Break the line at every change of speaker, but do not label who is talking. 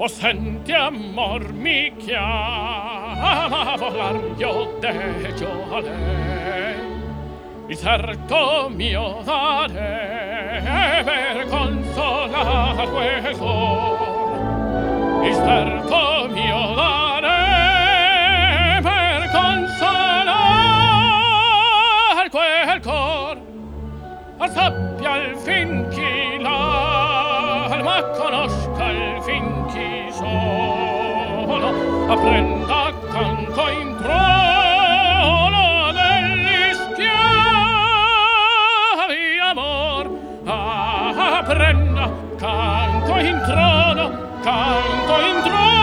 possente amor mi chiama a volar io deggio a lei il certo mio dare per consolar questo. Il certo mio dare per consolà quel sappia al fin chi l'alma conosce occhi solo apprenda canto in trono degli schiavi amor. Ah, apprenda canto in trono canto in trono.